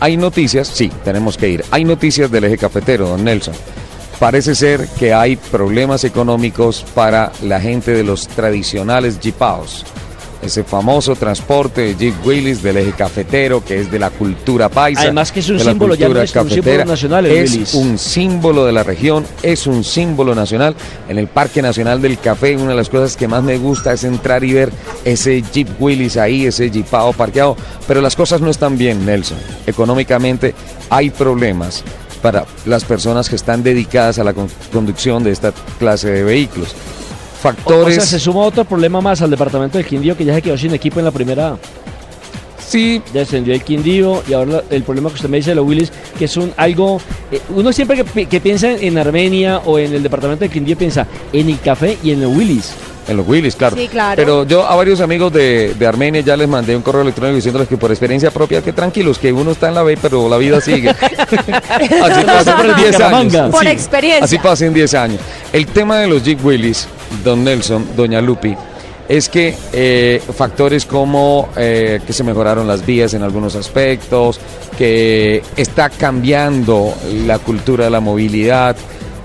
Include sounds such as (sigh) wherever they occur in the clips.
hay noticias, sí, tenemos que ir. Hay noticias del eje cafetero, don Nelson. Parece ser que hay problemas económicos para la gente de los tradicionales jipaos ese famoso transporte de Jeep Willis del eje cafetero, que es de la cultura paisa. Además que es un símbolo ya un símbolo nacional. es un símbolo de la región, es un símbolo nacional. En el Parque Nacional del Café, una de las cosas que más me gusta es entrar y ver ese Jeep Willis ahí, ese Jeepao parqueado. Pero las cosas no están bien, Nelson. Económicamente hay problemas para las personas que están dedicadas a la conducción de esta clase de vehículos factores. O sea, se suma otro problema más al departamento del Quindío que ya se quedó sin equipo en la primera Sí. Descendió el Quindío y ahora el problema que usted me dice de los Willis, que es un algo. Eh, uno siempre que, piensa en Armenia o en el departamento del Quindío piensa en el café y en los Willis. En los Willis, claro. Sí, claro. Pero yo a varios amigos de, Armenia ya les mandé un correo electrónico diciéndoles que por experiencia propia, que tranquilos, que uno está en la B, pero la vida sigue. (laughs) así pasa en 10 años. Por experiencia. Así pasa en 10 años. El tema de los Jeep Willis, don Nelson, doña Lupi, es que eh, factores como eh, que se mejoraron las vías en algunos aspectos, que está cambiando la cultura de la movilidad,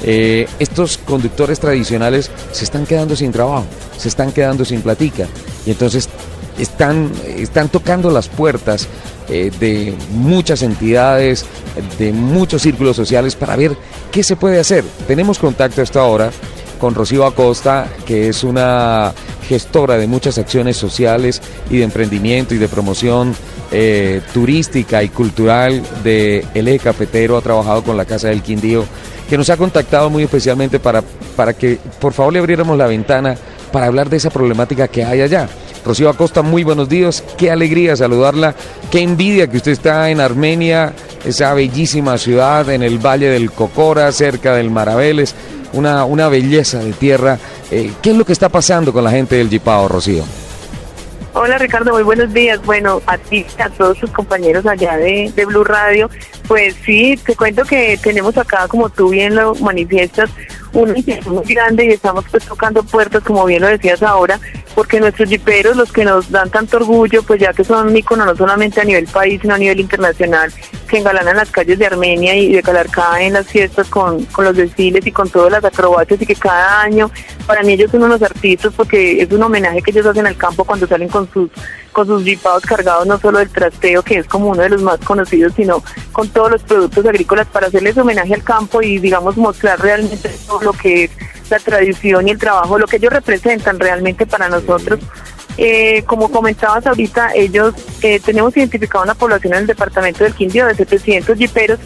eh, estos conductores tradicionales se están quedando sin trabajo, se están quedando sin platica y entonces están, están tocando las puertas de muchas entidades, de muchos círculos sociales para ver qué se puede hacer. Tenemos contacto hasta ahora con Rocío Acosta, que es una gestora de muchas acciones sociales y de emprendimiento y de promoción eh, turística y cultural de El Eje Cafetero, ha trabajado con la Casa del Quindío, que nos ha contactado muy especialmente para, para que por favor le abriéramos la ventana para hablar de esa problemática que hay allá. Rocío Acosta, muy buenos días, qué alegría saludarla, qué envidia que usted está en Armenia, esa bellísima ciudad en el Valle del Cocora, cerca del Maraveles una, una belleza de tierra. Eh, ¿Qué es lo que está pasando con la gente del Jipao, Rocío? Hola Ricardo, muy buenos días. Bueno, a ti, a todos sus compañeros allá de, de Blue Radio, pues sí, te cuento que tenemos acá, como tú bien lo manifiestas, un inquietud muy grande y estamos pues tocando puertas, como bien lo decías ahora, porque nuestros jiperos, los que nos dan tanto orgullo, pues ya que son un ícono no solamente a nivel país, sino a nivel internacional, que engalanan las calles de Armenia y de Calarcá en las fiestas con, con los desfiles y con todas las acrobacias y que cada año, para mí ellos son unos artistas porque es un homenaje que ellos hacen al campo cuando salen con sus con sus jipados cargados no solo del trasteo, que es como uno de los más conocidos, sino con todos los productos agrícolas para hacerles homenaje al campo y digamos mostrar realmente todo lo que es la tradición y el trabajo, lo que ellos representan realmente para nosotros. Eh, como comentabas ahorita, ellos eh, tenemos identificado una población en el departamento del Quindío de 700 jiperos,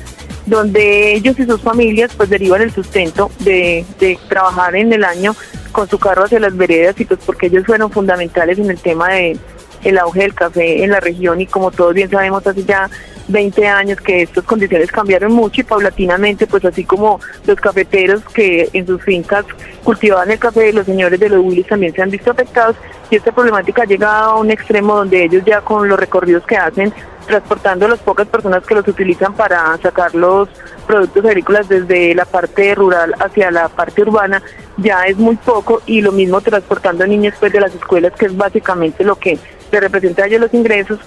donde ellos y sus familias pues derivan el sustento de, de trabajar en el año con su carro hacia las veredas y pues porque ellos fueron fundamentales en el tema de el auge del café en la región y como todos bien sabemos hace ya 20 años que estas condiciones cambiaron mucho y paulatinamente, pues así como los cafeteros que en sus fincas cultivaban el café, los señores de los Willis también se han visto afectados y esta problemática ha llegado a un extremo donde ellos ya con los recorridos que hacen, transportando a las pocas personas que los utilizan para sacar los productos agrícolas desde la parte rural hacia la parte urbana, ya es muy poco y lo mismo transportando niños pues de las escuelas, que es básicamente lo que le representa a ellos los ingresos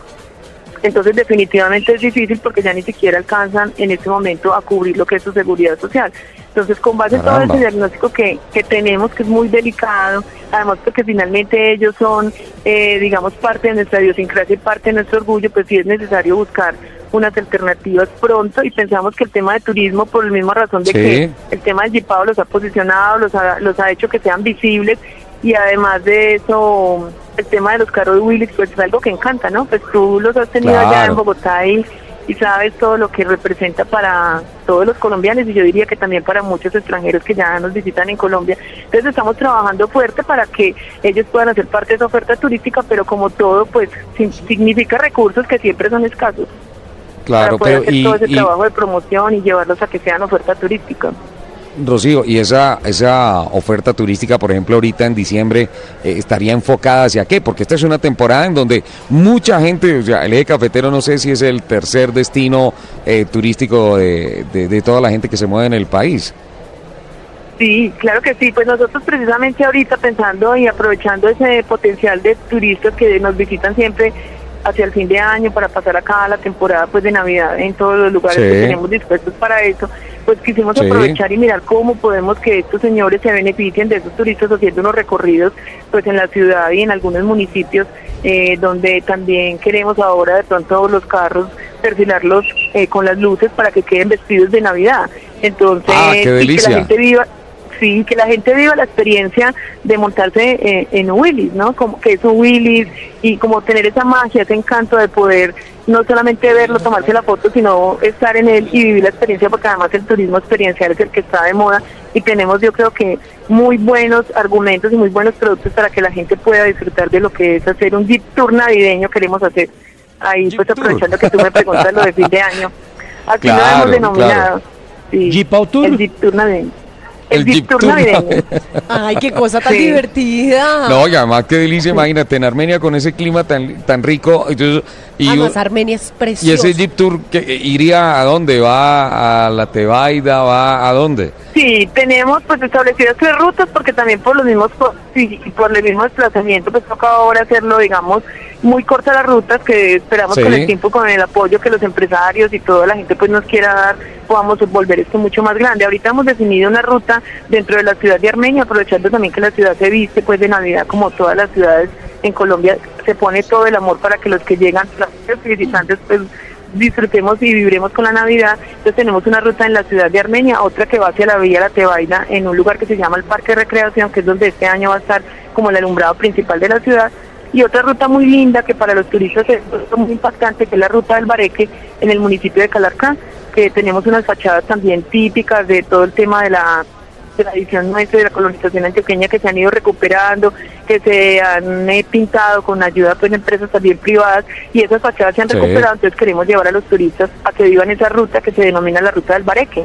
entonces definitivamente es difícil porque ya ni siquiera alcanzan en este momento a cubrir lo que es su seguridad social. Entonces con base en todo ese diagnóstico que, que tenemos, que es muy delicado, además porque finalmente ellos son, eh, digamos, parte de nuestra idiosincrasia y parte de nuestro orgullo, pues sí es necesario buscar unas alternativas pronto y pensamos que el tema de turismo, por la misma razón de que el tema del Jipado los ha posicionado, los ha, los ha hecho que sean visibles y además de eso el tema de los carros Willis pues es algo que encanta, ¿no? Pues tú los has tenido allá en Bogotá y, y, sabes todo lo que representa para todos los colombianos y yo diría que también para muchos extranjeros que ya nos visitan en Colombia. Entonces estamos trabajando fuerte para que ellos puedan hacer parte de esa oferta turística, pero como todo pues significa recursos que siempre son escasos. Claro, para poder hacer todo ese trabajo de promoción y llevarlos a que sean oferta turística. Rocío, y esa, esa oferta turística, por ejemplo, ahorita en diciembre, eh, estaría enfocada hacia qué? Porque esta es una temporada en donde mucha gente, o sea, el eje cafetero no sé si es el tercer destino eh, turístico de, de, toda la gente que se mueve en el país. Sí, claro que sí. Pues nosotros precisamente ahorita pensando y aprovechando ese potencial de turistas que nos visitan siempre hacia el fin de año para pasar acá la temporada pues de Navidad en todos los lugares que tenemos dispuestos para eso, pues quisimos aprovechar y mirar cómo podemos que estos señores se beneficien de esos turistas haciendo unos recorridos pues en la ciudad y en algunos municipios eh, donde también queremos ahora de pronto los carros perfilarlos eh, con las luces para que queden vestidos de Navidad. Entonces, ah, delicia. que la gente viva sí, que la gente viva la experiencia de montarse eh, en Willis, ¿no? Como que es un Willis y como tener esa magia, ese encanto de poder no solamente verlo, tomarse la foto, sino estar en él y vivir la experiencia, porque además el turismo experiencial es el que está de moda y tenemos yo creo que muy buenos argumentos y muy buenos productos para que la gente pueda disfrutar de lo que es hacer un Jeep Tour navideño, queremos hacer. Ahí pues aprovechando que tú me preguntas lo de fin de año. Así lo hemos denominado. Jeep Tour. El Jeep Tour navideño el, Jeep Tour navideño. Ay, qué cosa tan divertida. No, y además qué delicia, imagínate, en Armenia con ese clima tan, tan rico. Entonces, y, además, Armenia es precioso. ¿Y ese Jeep Tour que iría a dónde? ¿Va a la Tebaida? ¿Va a dónde? Sí, tenemos pues establecidas tres rutas porque también por los mismos por, por el mismo desplazamiento pues toca ahora hacerlo digamos muy cortas las rutas que esperamos con el tiempo con el apoyo que los empresarios y toda la gente pues nos quiera dar podamos volver esto mucho más grande. Ahorita hemos definido una ruta dentro de la ciudad de Armenia aprovechando también que la ciudad se viste pues de Navidad como todas las ciudades en Colombia se pone todo el amor para que los que llegan los visitantes pues disfrutemos y viviremos con la Navidad. Entonces tenemos una ruta en la ciudad de Armenia, otra que va hacia la Villa La Tebaida, en un lugar que se llama el Parque de Recreación, que es donde este año va a estar como el alumbrado principal de la ciudad. Y otra ruta muy linda que para los turistas es muy impactante, que es la ruta del Bareque en el municipio de Calarcá, que tenemos unas fachadas también típicas de todo el tema de la tradición nuestra de la colonización antioqueña que se han ido recuperando, que se han eh, pintado con ayuda pues, de empresas también privadas y esas fachadas se han recuperado, entonces queremos llevar a los turistas a que vivan esa ruta que se denomina la ruta del Bareque.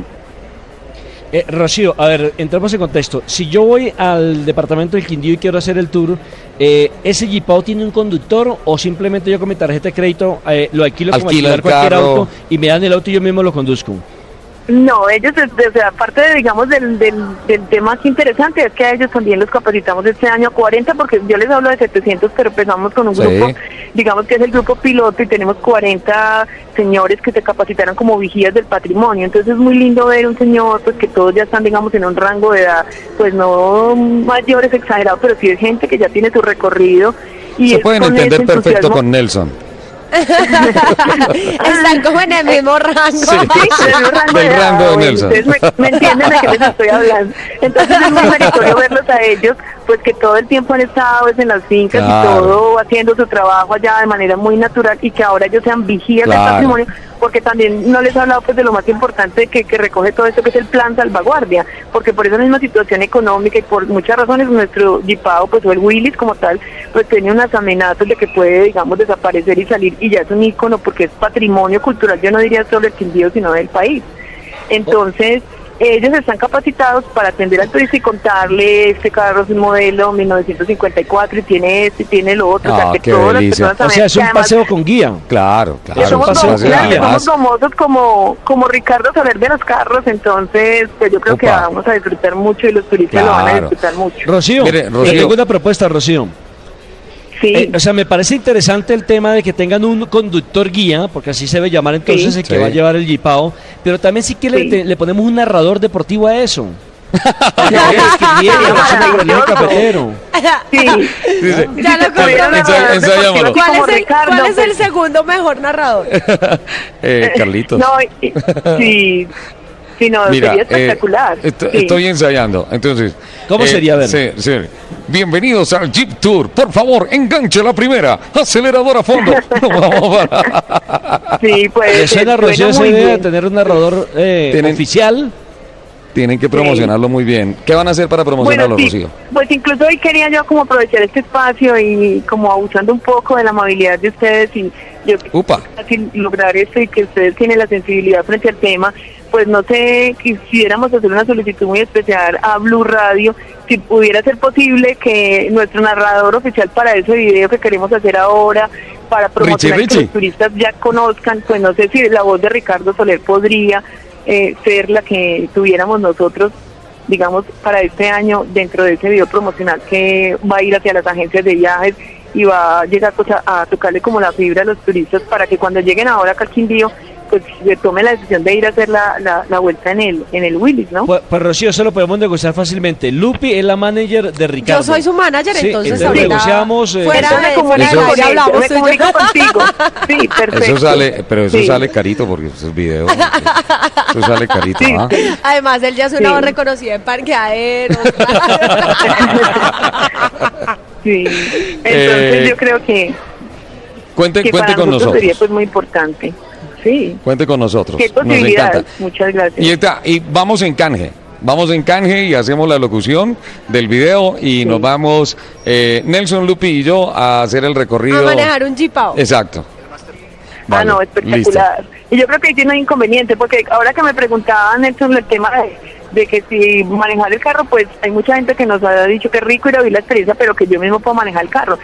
Eh, Rocío, a ver, entramos en contexto. Si yo voy al departamento del Quindío y quiero hacer el tour, eh, ¿ese Jeepao tiene un conductor o simplemente yo con mi tarjeta de crédito eh, lo alquilo como alquilar cualquier auto y me dan el auto y yo mismo lo conduzco? No, ellos, o sea, aparte de, digamos, del, del, tema más interesante, es que a ellos también los capacitamos este año 40, porque yo les hablo de 700, pero empezamos con un grupo, digamos que es el grupo piloto, y tenemos 40 señores que se capacitaron como vigías del patrimonio. Entonces es muy lindo ver un señor, pues que todos ya están, digamos, en un rango de edad, pues no mayores exagerados, pero sí es gente que ya tiene su recorrido. Y se pueden entender perfecto con Nelson. Están como en el mismo rango. Sí, sí el rango del rango de Nelson. me, entienden de qué les estoy hablando. Entonces es muy meritorio verlos a ellos, pues que todo el tiempo han estado pues, en las fincas y todo haciendo su trabajo allá de manera muy natural y que ahora ellos sean vigías del patrimonio porque también no les he hablado pues de lo más importante que, que recoge todo esto que es el plan salvaguardia, porque por esa misma situación económica y por muchas razones nuestro dipado pues o el Willis como tal pues tiene unas amenazas de que puede digamos desaparecer y salir y ya es un ícono porque es patrimonio cultural, yo no diría solo el Quindío sino del país. Entonces, ellos están capacitados para atender al turista y contarle este carro es un modelo 1954 y tiene este y tiene lo otro. o sea, ah, que todas las personas o sea, es un paseo con guía. Claro, claro. Somos, famosos como, como Ricardo saber de los carros, entonces pues yo creo que vamos a disfrutar mucho y los turistas lo van a disfrutar mucho. Rocío, Mire, Rocío. tengo una propuesta, Rocío. Eh, o sea, me parece interesante el tema de que tengan un conductor guía, porque así se debe llamar entonces el que va a llevar el Jipao, pero también sí que le, le, ponemos un narrador deportivo a eso. (laughs) (laughs) (laughs) Sí. Ya lo ¿Cuál, es el, ¿Cuál es el segundo mejor narrador? eh, Carlitos. No, sí, Sí, no, sería eh, espectacular. Estoy ensayando. Entonces, ¿cómo eh, sería verlo? Sí, sí. Bienvenidos al Jeep Tour. Por favor, enganche la primera. Acelerador a fondo. (laughs) sí, pues. suena Rocío esa idea de tener un narrador eh, oficial? Tienen que promocionarlo muy bien. ¿Qué van a hacer para promocionarlo, Rocío? Pues incluso hoy quería yo como aprovechar este espacio y como abusando un poco de la amabilidad de ustedes y yo Upa. lograr esto y que ustedes tienen la sensibilidad frente al tema pues no sé, quisiéramos hacer una solicitud muy especial a Blue Radio, si pudiera ser posible que nuestro narrador oficial para ese video que queremos hacer ahora, para promocionar que los turistas ya conozcan, pues no sé si la voz de Ricardo Soler podría eh, ser la que tuviéramos nosotros, digamos, para este año dentro de ese video promocional que va a ir hacia las agencias de viajes y va a llegar pues, a, tocarle como la fibra a los turistas para que cuando lleguen ahora acá al Quindío pues se tome la decisión de ir a hacer la, la, vuelta en el en el Willis, ¿no? Pues, pues, Rocío, eso lo podemos negociar fácilmente. Lupi es la manager de Ricardo. Yo soy su manager, entonces, entonces negociamos. Eh, fuera de, fuera eso, de hablamos. Me comunico contigo. Sí, perfecto. Eso sale, pero eso sale carito porque esos videos. Eso sale carito. ¿ah? Además, él ya es una voz reconocida en parqueaderos. (laughs) sí. Entonces eh, yo creo que Cuente, cuente con nosotros. Sería pues muy importante. Sí. Cuente con nosotros. Qué Nos encanta. Muchas gracias. Y, está, y vamos en canje. Vamos en canje y hacemos la locución del video y nos vamos eh, Nelson Lupi y yo a hacer el recorrido. A manejar un jeepao. Exacto. ah, no, espectacular. Y yo creo que ahí tiene un inconveniente, porque ahora que me preguntaban Nelson el tema de, de, que si manejar el carro, pues hay mucha gente que nos ha dicho que es rico ir a vivir la experiencia, pero que yo mismo puedo manejar el carro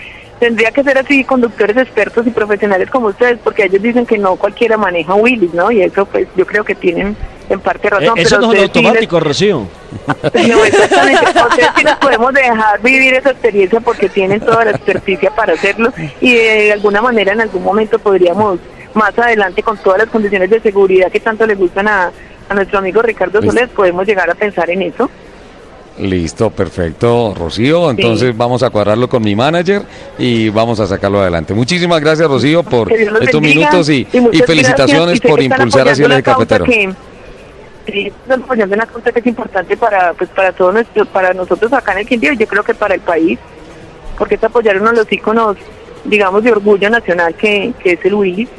tendría que ser así conductores expertos y profesionales como ustedes, porque ellos dicen que no cualquiera maneja Willis, ¿no? Y eso pues yo creo que tienen en parte razón. Eh, eso no es automático, Rocío. (laughs) No, exactamente. (laughs) Ustedes sí nos podemos dejar vivir esa experiencia porque tienen toda la experticia para hacerlo y de alguna manera en algún momento podríamos más adelante con todas las condiciones de seguridad que tanto le gustan a, a nuestro amigo Ricardo pues Soles, podemos llegar a pensar en eso. Listo, perfecto, Rocío. Entonces vamos a cuadrarlo con mi manager y vamos a sacarlo adelante. Muchísimas gracias, Rocío, por estos minutos y, felicitaciones por impulsar así el cafetero. sí, están apoyando una causa que es importante para pues para todos nuestro, para nosotros acá en el Quindío y yo creo que para el país, porque es apoyar uno de los íconos, digamos, de orgullo nacional que, que es el Willis.